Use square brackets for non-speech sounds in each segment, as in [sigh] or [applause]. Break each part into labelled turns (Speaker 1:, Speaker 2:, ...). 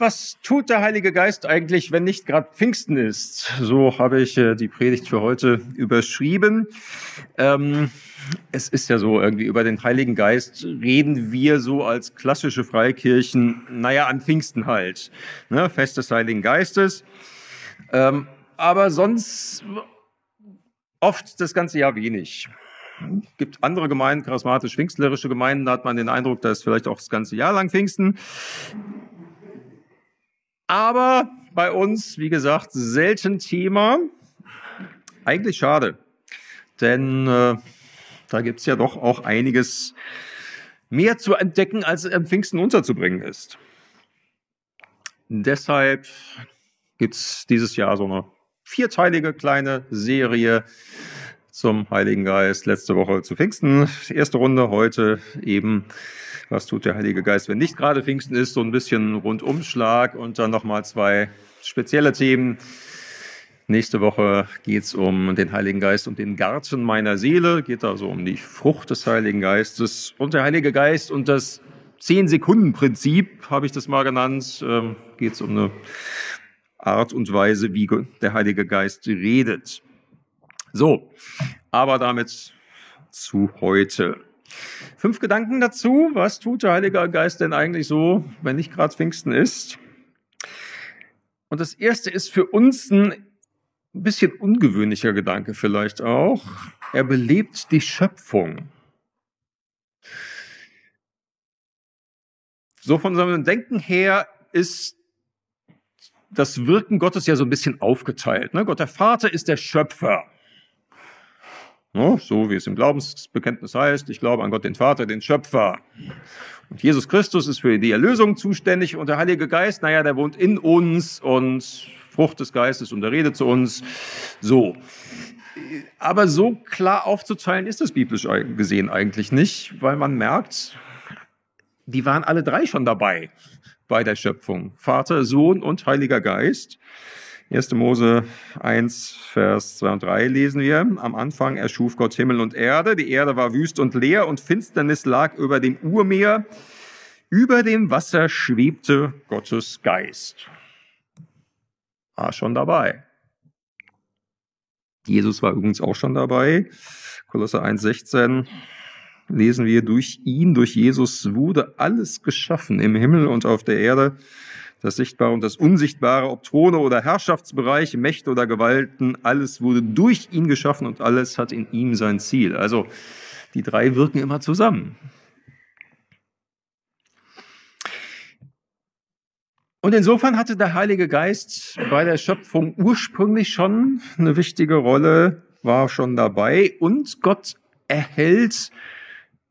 Speaker 1: was tut der Heilige Geist eigentlich, wenn nicht gerade Pfingsten ist? So habe ich äh, die Predigt für heute überschrieben. Ähm, es ist ja so, irgendwie über den Heiligen Geist reden wir so als klassische Freikirchen, naja, an Pfingsten halt. Ne? Fest des Heiligen Geistes. Ähm, aber sonst oft das ganze Jahr wenig. Gibt andere Gemeinden, charismatisch-pfingstlerische Gemeinden, da hat man den Eindruck, da ist vielleicht auch das ganze Jahr lang Pfingsten. Aber bei uns, wie gesagt, selten Thema. Eigentlich schade, denn äh, da gibt's ja doch auch einiges mehr zu entdecken, als am Pfingsten unterzubringen ist. Deshalb gibt's dieses Jahr so eine vierteilige kleine Serie zum Heiligen Geist. Letzte Woche zu Pfingsten. Erste Runde heute eben. Was tut der Heilige Geist, wenn nicht gerade Pfingsten ist? So ein bisschen Rundumschlag und dann nochmal zwei spezielle Themen. Nächste Woche geht's um den Heiligen Geist und den Garten meiner Seele. Geht also um die Frucht des Heiligen Geistes und der Heilige Geist und das Zehn-Sekunden-Prinzip, habe ich das mal genannt. Ähm, geht's um eine Art und Weise, wie der Heilige Geist redet. So, aber damit zu heute. Fünf Gedanken dazu. Was tut der Heilige Geist denn eigentlich so, wenn nicht gerade Pfingsten ist? Und das erste ist für uns ein bisschen ungewöhnlicher Gedanke vielleicht auch. Er belebt die Schöpfung. So von seinem Denken her ist das Wirken Gottes ja so ein bisschen aufgeteilt. Ne? Gott der Vater ist der Schöpfer. No, so wie es im Glaubensbekenntnis heißt, ich glaube an Gott den Vater, den Schöpfer. Und Jesus Christus ist für die Erlösung zuständig und der Heilige Geist, naja, der wohnt in uns und Frucht des Geistes und der redet zu uns. So. Aber so klar aufzuteilen ist es biblisch gesehen eigentlich nicht, weil man merkt, die waren alle drei schon dabei bei der Schöpfung. Vater, Sohn und Heiliger Geist. 1. Mose 1, Vers 2 und 3 lesen wir. Am Anfang erschuf Gott Himmel und Erde. Die Erde war wüst und leer und Finsternis lag über dem Urmeer. Über dem Wasser schwebte Gottes Geist. War schon dabei. Jesus war übrigens auch schon dabei. Kolosser 1, 16 lesen wir, durch ihn, durch Jesus wurde alles geschaffen im Himmel und auf der Erde das Sichtbare und das Unsichtbare, ob Throne oder Herrschaftsbereiche, Mächte oder Gewalten, alles wurde durch ihn geschaffen und alles hat in ihm sein Ziel. Also die drei wirken immer zusammen. Und insofern hatte der Heilige Geist bei der Schöpfung ursprünglich schon eine wichtige Rolle, war schon dabei und Gott erhält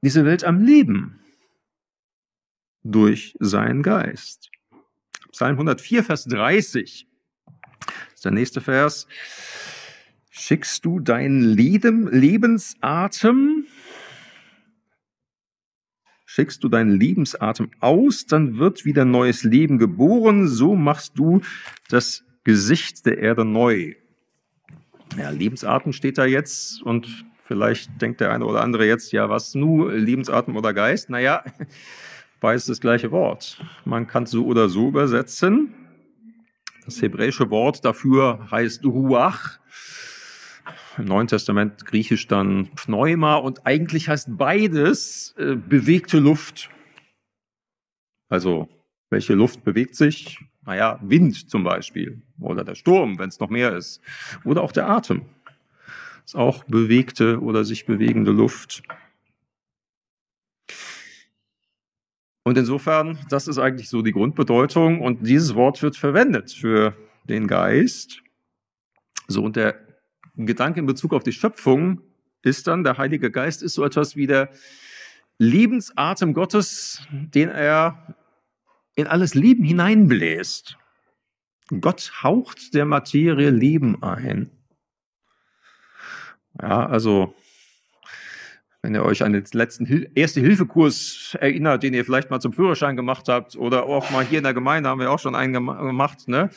Speaker 1: diese Welt am Leben durch seinen Geist. Psalm 104, Vers 30 ist der nächste Vers. Schickst du deinen Lebensatem, schickst du deinen Lebensatem aus, dann wird wieder neues Leben geboren, so machst du das Gesicht der Erde neu. Ja, Lebensatem steht da jetzt und vielleicht denkt der eine oder andere jetzt, ja, was nu, Lebensatem oder Geist? Naja, beides das gleiche Wort. Man kann es so oder so übersetzen. Das hebräische Wort dafür heißt Ruach. Im Neuen Testament griechisch dann Pneuma und eigentlich heißt beides äh, bewegte Luft. Also, welche Luft bewegt sich? Naja, Wind zum Beispiel oder der Sturm, wenn es noch mehr ist. Oder auch der Atem. ist auch bewegte oder sich bewegende Luft. Und insofern, das ist eigentlich so die Grundbedeutung. Und dieses Wort wird verwendet für den Geist. So, und der Gedanke in Bezug auf die Schöpfung ist dann, der Heilige Geist ist so etwas wie der Lebensatem Gottes, den er in alles Leben hineinbläst. Gott haucht der Materie Leben ein. Ja, also wenn ihr euch an den letzten Hil Erste-Hilfe-Kurs erinnert, den ihr vielleicht mal zum Führerschein gemacht habt oder auch mal hier in der Gemeinde haben wir auch schon einen gemacht, ne?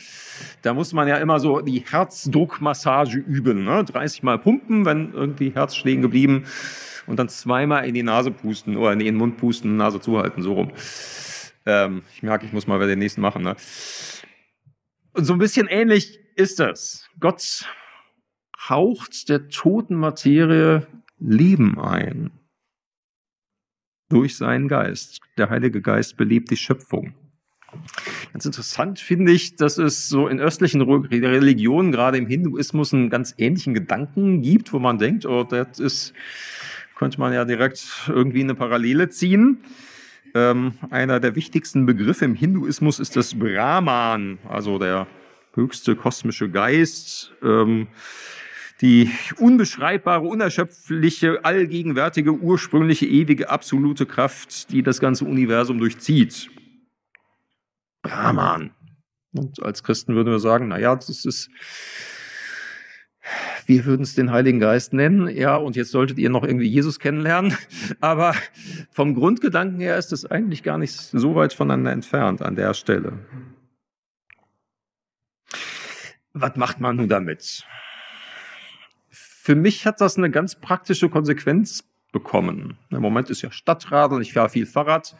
Speaker 1: Da muss man ja immer so die Herzdruckmassage üben, ne? 30 Mal pumpen, wenn irgendwie Herz stehen geblieben und dann zweimal in die Nase pusten oder in den Mund pusten, Nase zuhalten, so rum. Ähm, ich merke, ich muss mal den nächsten machen. Ne? Und so ein bisschen ähnlich ist das. Gott haucht der toten Materie Leben ein. Durch seinen Geist. Der Heilige Geist belebt die Schöpfung. Ganz interessant finde ich, dass es so in östlichen Religionen, gerade im Hinduismus, einen ganz ähnlichen Gedanken gibt, wo man denkt, oh, das ist, könnte man ja direkt irgendwie eine Parallele ziehen. Ähm, einer der wichtigsten Begriffe im Hinduismus ist das Brahman, also der höchste kosmische Geist. Ähm, die unbeschreibbare, unerschöpfliche, allgegenwärtige, ursprüngliche, ewige, absolute Kraft, die das ganze Universum durchzieht. Brahman. Und als Christen würden wir sagen, na ja, das ist, wir würden es den Heiligen Geist nennen, ja, und jetzt solltet ihr noch irgendwie Jesus kennenlernen. [laughs] Aber vom Grundgedanken her ist es eigentlich gar nicht so weit voneinander entfernt an der Stelle. Was macht man nun damit? Für mich hat das eine ganz praktische Konsequenz bekommen. Im Moment ist ja Stadtradeln, ich fahre viel Fahrrad.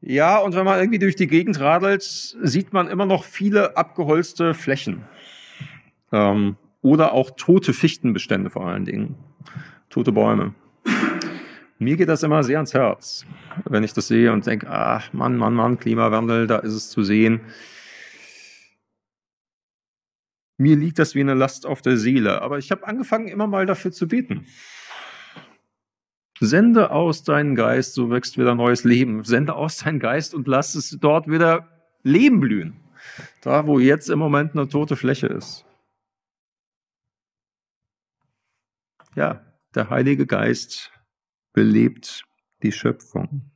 Speaker 1: Ja, und wenn man irgendwie durch die Gegend radelt, sieht man immer noch viele abgeholzte Flächen. Ähm, oder auch tote Fichtenbestände vor allen Dingen. Tote Bäume. Mir geht das immer sehr ans Herz, wenn ich das sehe und denke, ach Mann, Mann, Mann, Klimawandel, da ist es zu sehen. Mir liegt das wie eine Last auf der Seele, aber ich habe angefangen, immer mal dafür zu beten. Sende aus deinen Geist, so wächst wieder neues Leben. Sende aus deinen Geist und lass es dort wieder Leben blühen. Da, wo jetzt im Moment eine tote Fläche ist. Ja, der Heilige Geist belebt die Schöpfung.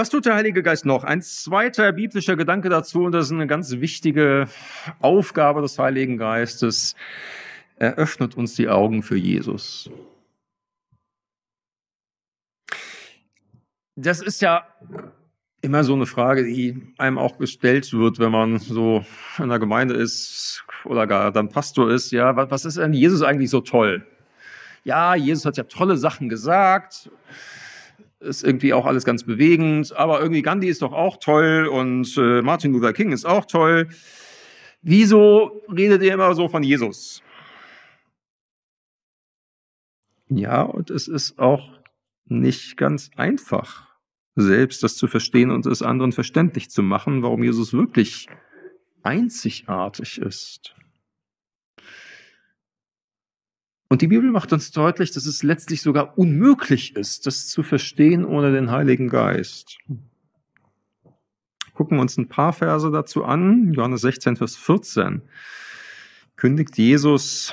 Speaker 1: Was tut der Heilige Geist noch? Ein zweiter biblischer Gedanke dazu, und das ist eine ganz wichtige Aufgabe des Heiligen Geistes. Er öffnet uns die Augen für Jesus. Das ist ja immer so eine Frage, die einem auch gestellt wird, wenn man so in der Gemeinde ist oder gar dann Pastor ist. Ja, was ist an Jesus eigentlich so toll? Ja, Jesus hat ja tolle Sachen gesagt ist irgendwie auch alles ganz bewegend, aber irgendwie Gandhi ist doch auch toll und äh, Martin Luther King ist auch toll. Wieso redet ihr immer so von Jesus? Ja, und es ist auch nicht ganz einfach, selbst das zu verstehen und es anderen verständlich zu machen, warum Jesus wirklich einzigartig ist. Und die Bibel macht uns deutlich, dass es letztlich sogar unmöglich ist, das zu verstehen ohne den Heiligen Geist. Gucken wir uns ein paar Verse dazu an. Johannes 16, Vers 14 kündigt Jesus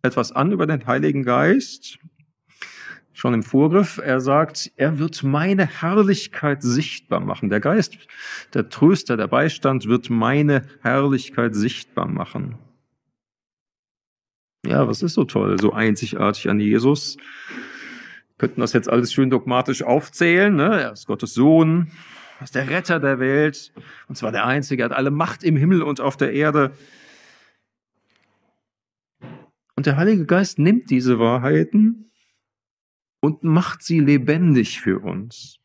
Speaker 1: etwas an über den Heiligen Geist. Schon im Vorgriff, er sagt, er wird meine Herrlichkeit sichtbar machen. Der Geist, der Tröster, der Beistand wird meine Herrlichkeit sichtbar machen. Ja, was ist so toll, so einzigartig an Jesus? Wir könnten das jetzt alles schön dogmatisch aufzählen. Ne? Er ist Gottes Sohn, er ist der Retter der Welt, und zwar der Einzige, er hat alle Macht im Himmel und auf der Erde. Und der Heilige Geist nimmt diese Wahrheiten und macht sie lebendig für uns.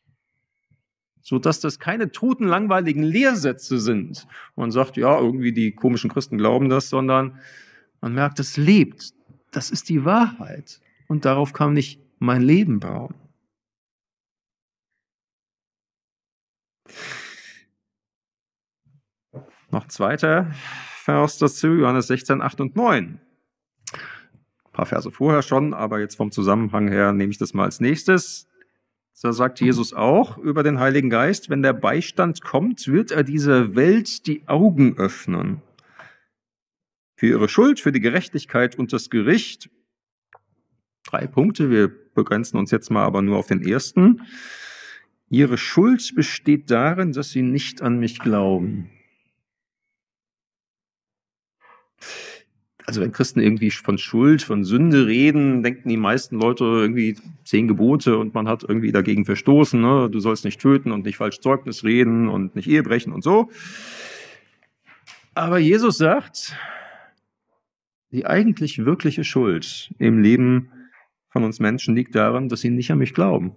Speaker 1: So dass das keine toten, langweiligen Lehrsätze sind. Man sagt, ja, irgendwie die komischen Christen glauben das, sondern man merkt, es lebt. Das ist die Wahrheit. Und darauf kann ich mein Leben bauen. Noch zweiter Vers dazu, Johannes 16, 8 und 9. Ein paar Verse vorher schon, aber jetzt vom Zusammenhang her nehme ich das mal als nächstes. Da sagt Jesus auch über den Heiligen Geist, wenn der Beistand kommt, wird er dieser Welt die Augen öffnen für ihre Schuld, für die Gerechtigkeit und das Gericht. Drei Punkte, wir begrenzen uns jetzt mal aber nur auf den ersten. Ihre Schuld besteht darin, dass sie nicht an mich glauben. Also wenn Christen irgendwie von Schuld, von Sünde reden, denken die meisten Leute irgendwie zehn Gebote und man hat irgendwie dagegen verstoßen. Ne? Du sollst nicht töten und nicht falsch Zeugnis reden und nicht Ehe brechen und so. Aber Jesus sagt, die eigentlich wirkliche Schuld im Leben von uns Menschen liegt daran, dass sie nicht an mich glauben.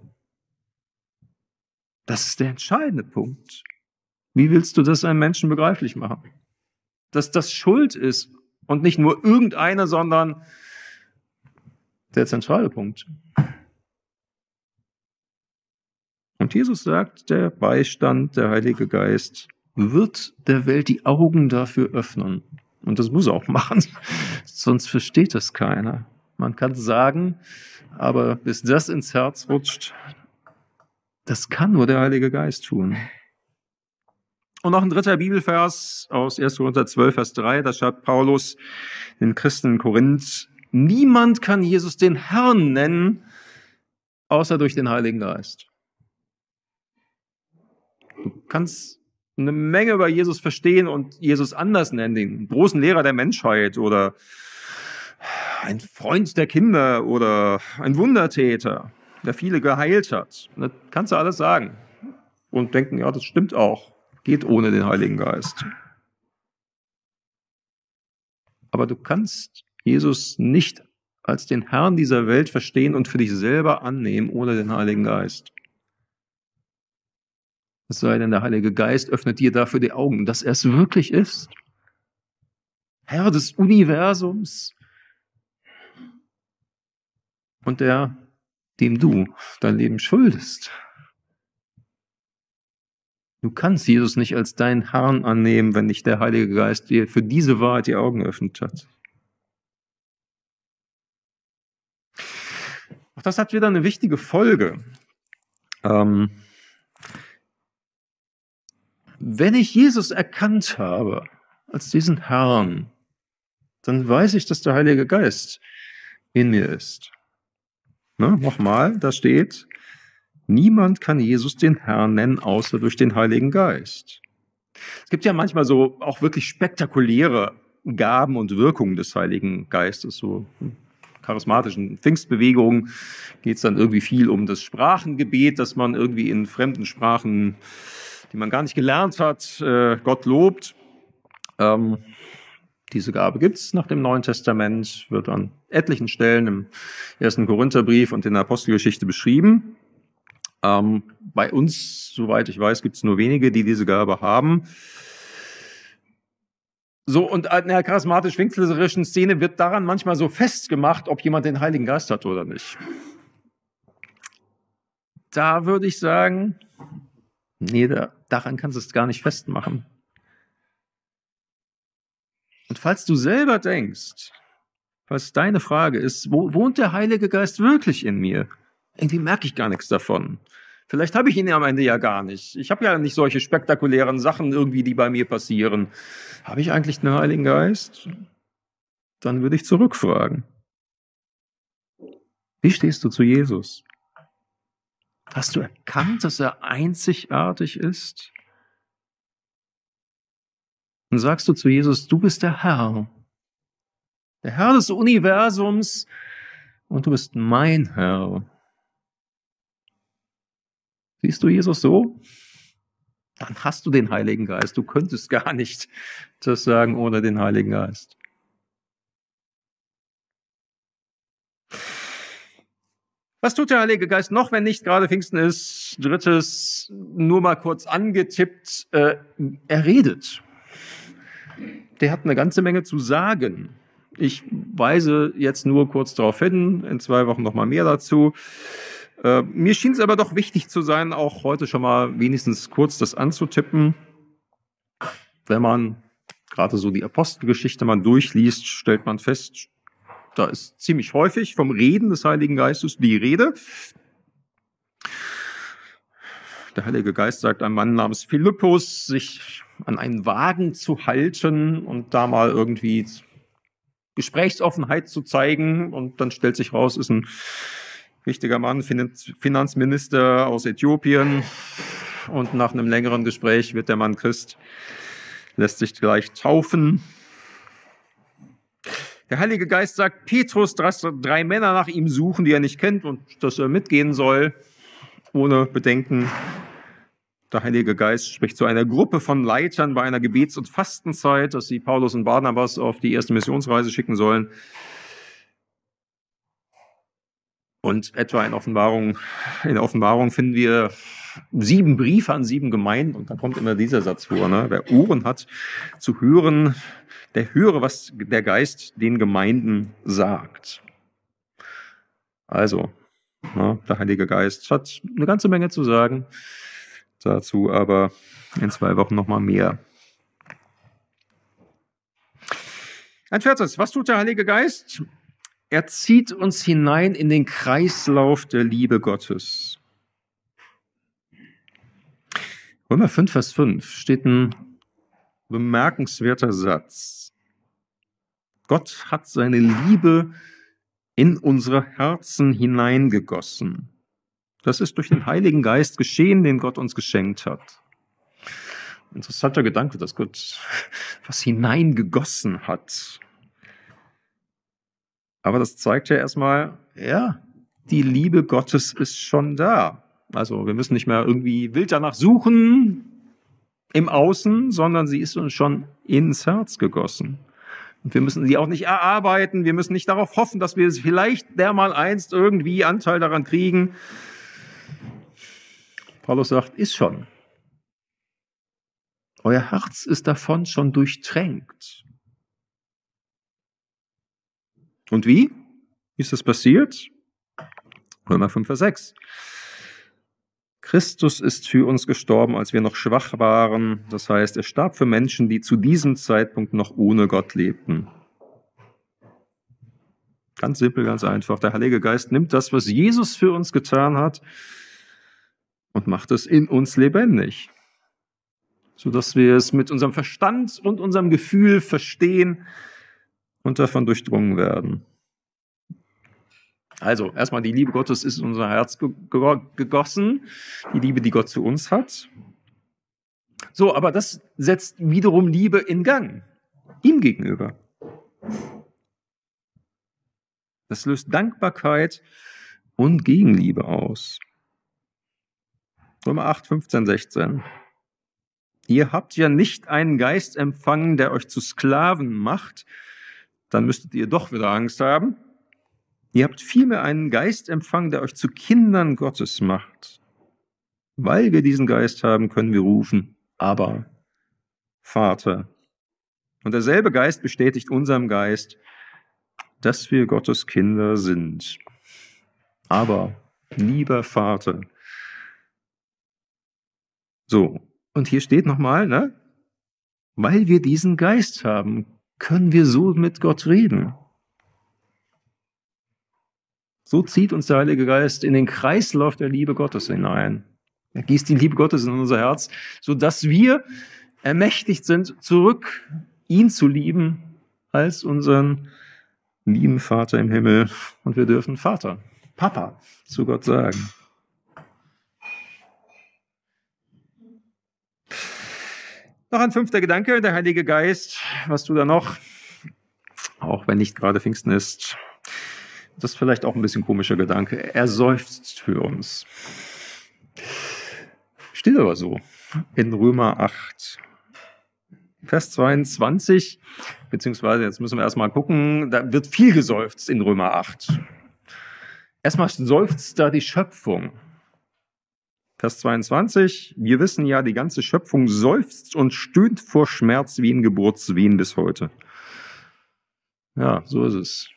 Speaker 1: Das ist der entscheidende Punkt. Wie willst du das einem Menschen begreiflich machen? Dass das Schuld ist und nicht nur irgendeiner, sondern der zentrale Punkt. Und Jesus sagt, der Beistand, der Heilige Geist wird der Welt die Augen dafür öffnen. Und das muss er auch machen, [laughs] sonst versteht das keiner. Man kann sagen, aber bis das ins Herz rutscht, das kann nur der Heilige Geist tun. Und noch ein dritter Bibelvers aus 1. Korinther 12, Vers 3, da schreibt Paulus den Christen in Korinth, niemand kann Jesus den Herrn nennen, außer durch den Heiligen Geist. Du kannst eine Menge über Jesus verstehen und Jesus anders nennen, den großen Lehrer der Menschheit oder ein Freund der Kinder oder ein Wundertäter, der viele geheilt hat. Das kannst du alles sagen und denken, ja, das stimmt auch, geht ohne den Heiligen Geist. Aber du kannst Jesus nicht als den Herrn dieser Welt verstehen und für dich selber annehmen ohne den Heiligen Geist. Es sei denn, der Heilige Geist öffnet dir dafür die Augen, dass er es wirklich ist. Herr des Universums und der, dem du dein Leben schuldest. Du kannst Jesus nicht als deinen Herrn annehmen, wenn nicht der Heilige Geist dir für diese Wahrheit die Augen geöffnet hat. Auch das hat wieder eine wichtige Folge. Ähm, wenn ich Jesus erkannt habe als diesen Herrn, dann weiß ich, dass der Heilige Geist in mir ist. Ne? Nochmal, da steht, niemand kann Jesus den Herrn nennen, außer durch den Heiligen Geist. Es gibt ja manchmal so auch wirklich spektakuläre Gaben und Wirkungen des Heiligen Geistes, so charismatischen Pfingstbewegungen geht es dann irgendwie viel um das Sprachengebet, dass man irgendwie in fremden Sprachen die man gar nicht gelernt hat, äh, Gott lobt. Ähm, diese Gabe gibt's nach dem Neuen Testament, wird an etlichen Stellen im ersten Korintherbrief und in der Apostelgeschichte beschrieben. Ähm, bei uns, soweit ich weiß, gibt's nur wenige, die diese Gabe haben. So, und in der charismatisch-pfingstlerischen Szene wird daran manchmal so festgemacht, ob jemand den Heiligen Geist hat oder nicht. Da würde ich sagen, Nee, da, daran kannst du es gar nicht festmachen. Und falls du selber denkst, falls deine Frage ist, wo wohnt der Heilige Geist wirklich in mir? Irgendwie merke ich gar nichts davon. Vielleicht habe ich ihn ja am Ende ja gar nicht. Ich habe ja nicht solche spektakulären Sachen irgendwie, die bei mir passieren. Habe ich eigentlich den Heiligen Geist? Dann würde ich zurückfragen. Wie stehst du zu Jesus? Hast du erkannt, dass er einzigartig ist? Und sagst du zu Jesus, du bist der Herr, der Herr des Universums und du bist mein Herr. Siehst du Jesus so? Dann hast du den Heiligen Geist. Du könntest gar nicht das sagen ohne den Heiligen Geist. Was tut der Heilige Geist noch, wenn nicht gerade Pfingsten ist? Drittes, nur mal kurz angetippt, äh, er redet. Der hat eine ganze Menge zu sagen. Ich weise jetzt nur kurz darauf hin, in zwei Wochen noch mal mehr dazu. Äh, mir schien es aber doch wichtig zu sein, auch heute schon mal wenigstens kurz das anzutippen. Wenn man gerade so die Apostelgeschichte mal durchliest, stellt man fest, da ist ziemlich häufig vom Reden des Heiligen Geistes die Rede. Der Heilige Geist sagt einem Mann namens Philippus, sich an einen Wagen zu halten und da mal irgendwie Gesprächsoffenheit zu zeigen. Und dann stellt sich raus, ist ein wichtiger Mann, Finanzminister aus Äthiopien. Und nach einem längeren Gespräch wird der Mann Christ, lässt sich gleich taufen. Der Heilige Geist sagt Petrus, dass drei Männer nach ihm suchen, die er nicht kennt und dass er mitgehen soll, ohne Bedenken. Der Heilige Geist spricht zu einer Gruppe von Leitern bei einer Gebets- und Fastenzeit, dass sie Paulus und Barnabas auf die erste Missionsreise schicken sollen. Und etwa in Offenbarung, in Offenbarung finden wir sieben Briefe an sieben Gemeinden und dann kommt immer dieser Satz vor, ne? wer Ohren hat zu hören, der höre, was der Geist den Gemeinden sagt. Also, ne, der Heilige Geist hat eine ganze Menge zu sagen, dazu aber in zwei Wochen nochmal mehr. Ein viertes, was tut der Heilige Geist? Er zieht uns hinein in den Kreislauf der Liebe Gottes. Römer 5, Vers 5 steht ein bemerkenswerter Satz. Gott hat seine Liebe in unsere Herzen hineingegossen. Das ist durch den Heiligen Geist geschehen, den Gott uns geschenkt hat. Interessanter Gedanke, dass Gott was hineingegossen hat. Aber das zeigt ja erstmal, ja, die Liebe Gottes ist schon da. Also wir müssen nicht mehr irgendwie wild danach suchen im Außen, sondern sie ist uns schon ins Herz gegossen. Und wir müssen sie auch nicht erarbeiten. Wir müssen nicht darauf hoffen, dass wir vielleicht dermal einst irgendwie Anteil daran kriegen. Paulus sagt, ist schon. Euer Herz ist davon schon durchtränkt. Und wie? Ist das passiert? Römer 5, Vers 6. Christus ist für uns gestorben, als wir noch schwach waren. Das heißt, er starb für Menschen, die zu diesem Zeitpunkt noch ohne Gott lebten. Ganz simpel, ganz einfach. Der Heilige Geist nimmt das, was Jesus für uns getan hat, und macht es in uns lebendig, sodass wir es mit unserem Verstand und unserem Gefühl verstehen und davon durchdrungen werden. Also, erstmal die Liebe Gottes ist in unser Herz gegossen, die Liebe, die Gott zu uns hat. So, aber das setzt wiederum Liebe in Gang, ihm gegenüber. Das löst Dankbarkeit und Gegenliebe aus. Römer 8, 15, 16. Ihr habt ja nicht einen Geist empfangen, der euch zu Sklaven macht, dann müsstet ihr doch wieder Angst haben. Ihr habt vielmehr einen Geist empfangen, der euch zu Kindern Gottes macht. Weil wir diesen Geist haben, können wir rufen, aber Vater. Und derselbe Geist bestätigt unserem Geist, dass wir Gottes Kinder sind. Aber, lieber Vater. So, und hier steht nochmal, ne? Weil wir diesen Geist haben, können wir so mit Gott reden. So zieht uns der Heilige Geist in den Kreislauf der Liebe Gottes hinein. Er gießt die Liebe Gottes in unser Herz, so dass wir ermächtigt sind, zurück ihn zu lieben als unseren lieben Vater im Himmel. Und wir dürfen Vater, Papa zu Gott sagen. Noch ein fünfter Gedanke, der Heilige Geist. Was tut er noch? Auch wenn nicht gerade Pfingsten ist, das ist vielleicht auch ein bisschen komischer Gedanke. Er seufzt für uns. Steht aber so in Römer 8. Vers 22, beziehungsweise jetzt müssen wir erstmal gucken, da wird viel geseufzt in Römer 8. Erstmal seufzt da die Schöpfung. Vers 22, wir wissen ja, die ganze Schöpfung seufzt und stöhnt vor Schmerz wie in Geburtswehen bis heute. Ja, so ist es.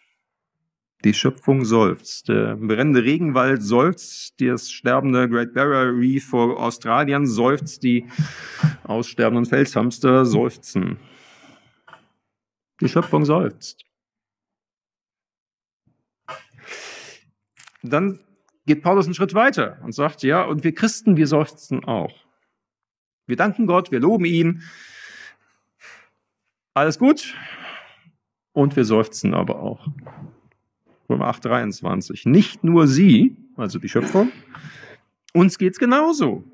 Speaker 1: Die Schöpfung seufzt. Der brennende Regenwald seufzt, das sterbende Great Barrier Reef vor Australien seufzt, die aussterbenden Felshamster seufzen. Die Schöpfung seufzt. Dann geht Paulus einen Schritt weiter und sagt, ja, und wir Christen, wir seufzen auch. Wir danken Gott, wir loben ihn. Alles gut. Und wir seufzen aber auch. Römer 8, 23. Nicht nur sie, also die Schöpfung, uns geht's genauso.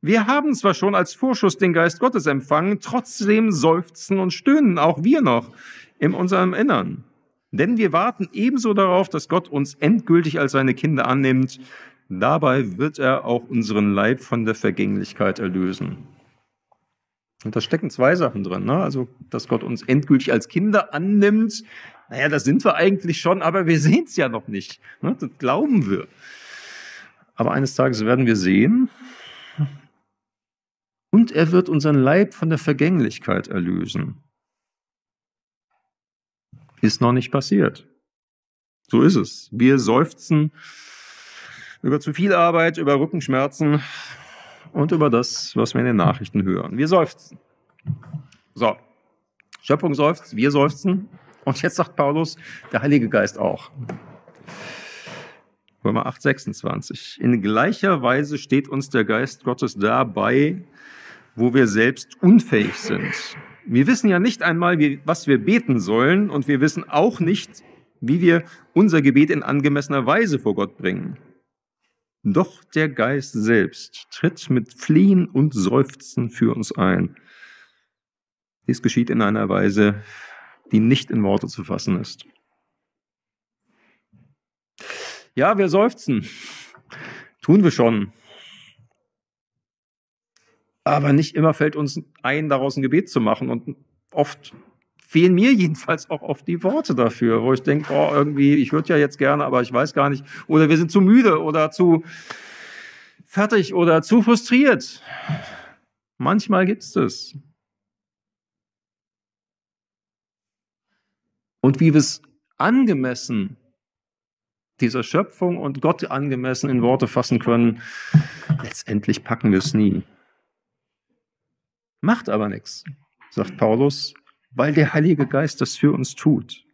Speaker 1: Wir haben zwar schon als Vorschuss den Geist Gottes empfangen, trotzdem seufzen und stöhnen auch wir noch in unserem Innern. Denn wir warten ebenso darauf, dass Gott uns endgültig als seine Kinder annimmt. Dabei wird er auch unseren Leib von der Vergänglichkeit erlösen. Und da stecken zwei Sachen drin. Ne? Also, dass Gott uns endgültig als Kinder annimmt, naja, das sind wir eigentlich schon, aber wir sehen es ja noch nicht. Ne? Das glauben wir. Aber eines Tages werden wir sehen, und er wird unseren Leib von der Vergänglichkeit erlösen. Ist noch nicht passiert. So ist es. Wir seufzen über zu viel Arbeit, über Rückenschmerzen und über das, was wir in den Nachrichten hören. Wir seufzen. So. Schöpfung seufzt, wir seufzen. Und jetzt sagt Paulus, der Heilige Geist auch. Römer 8, 26. In gleicher Weise steht uns der Geist Gottes dabei, wo wir selbst unfähig sind. Wir wissen ja nicht einmal, wie, was wir beten sollen und wir wissen auch nicht, wie wir unser Gebet in angemessener Weise vor Gott bringen. Doch der Geist selbst tritt mit Flehen und Seufzen für uns ein. Dies geschieht in einer Weise, die nicht in Worte zu fassen ist. Ja, wir seufzen. Tun wir schon. Aber nicht immer fällt uns ein, daraus ein Gebet zu machen. Und oft fehlen mir jedenfalls auch oft die Worte dafür, wo ich denke, oh, irgendwie, ich würde ja jetzt gerne, aber ich weiß gar nicht. Oder wir sind zu müde oder zu fertig oder zu frustriert. Manchmal gibt es das. Und wie wir es angemessen dieser Schöpfung und Gott angemessen in Worte fassen können, letztendlich packen wir es nie. Macht aber nichts, sagt Paulus, weil der Heilige Geist das für uns tut.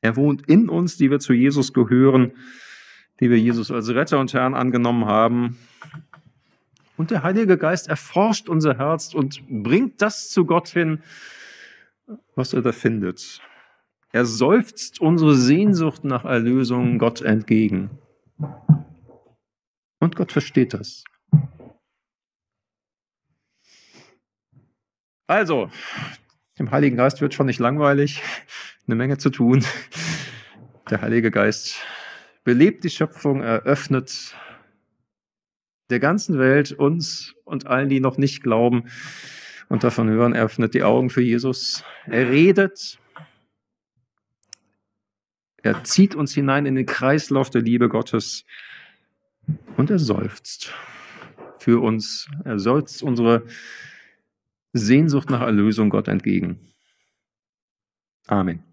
Speaker 1: Er wohnt in uns, die wir zu Jesus gehören, die wir Jesus als Retter und Herrn angenommen haben. Und der Heilige Geist erforscht unser Herz und bringt das zu Gott hin, was er da findet. Er seufzt unsere Sehnsucht nach Erlösung Gott entgegen. Und Gott versteht das. Also, dem Heiligen Geist wird schon nicht langweilig, eine Menge zu tun. Der Heilige Geist belebt die Schöpfung, eröffnet der ganzen Welt, uns und allen, die noch nicht glauben und davon hören, er öffnet die Augen für Jesus. Er redet, er zieht uns hinein in den Kreislauf der Liebe Gottes und er seufzt für uns. Er seufzt unsere Sehnsucht nach Erlösung Gott entgegen. Amen.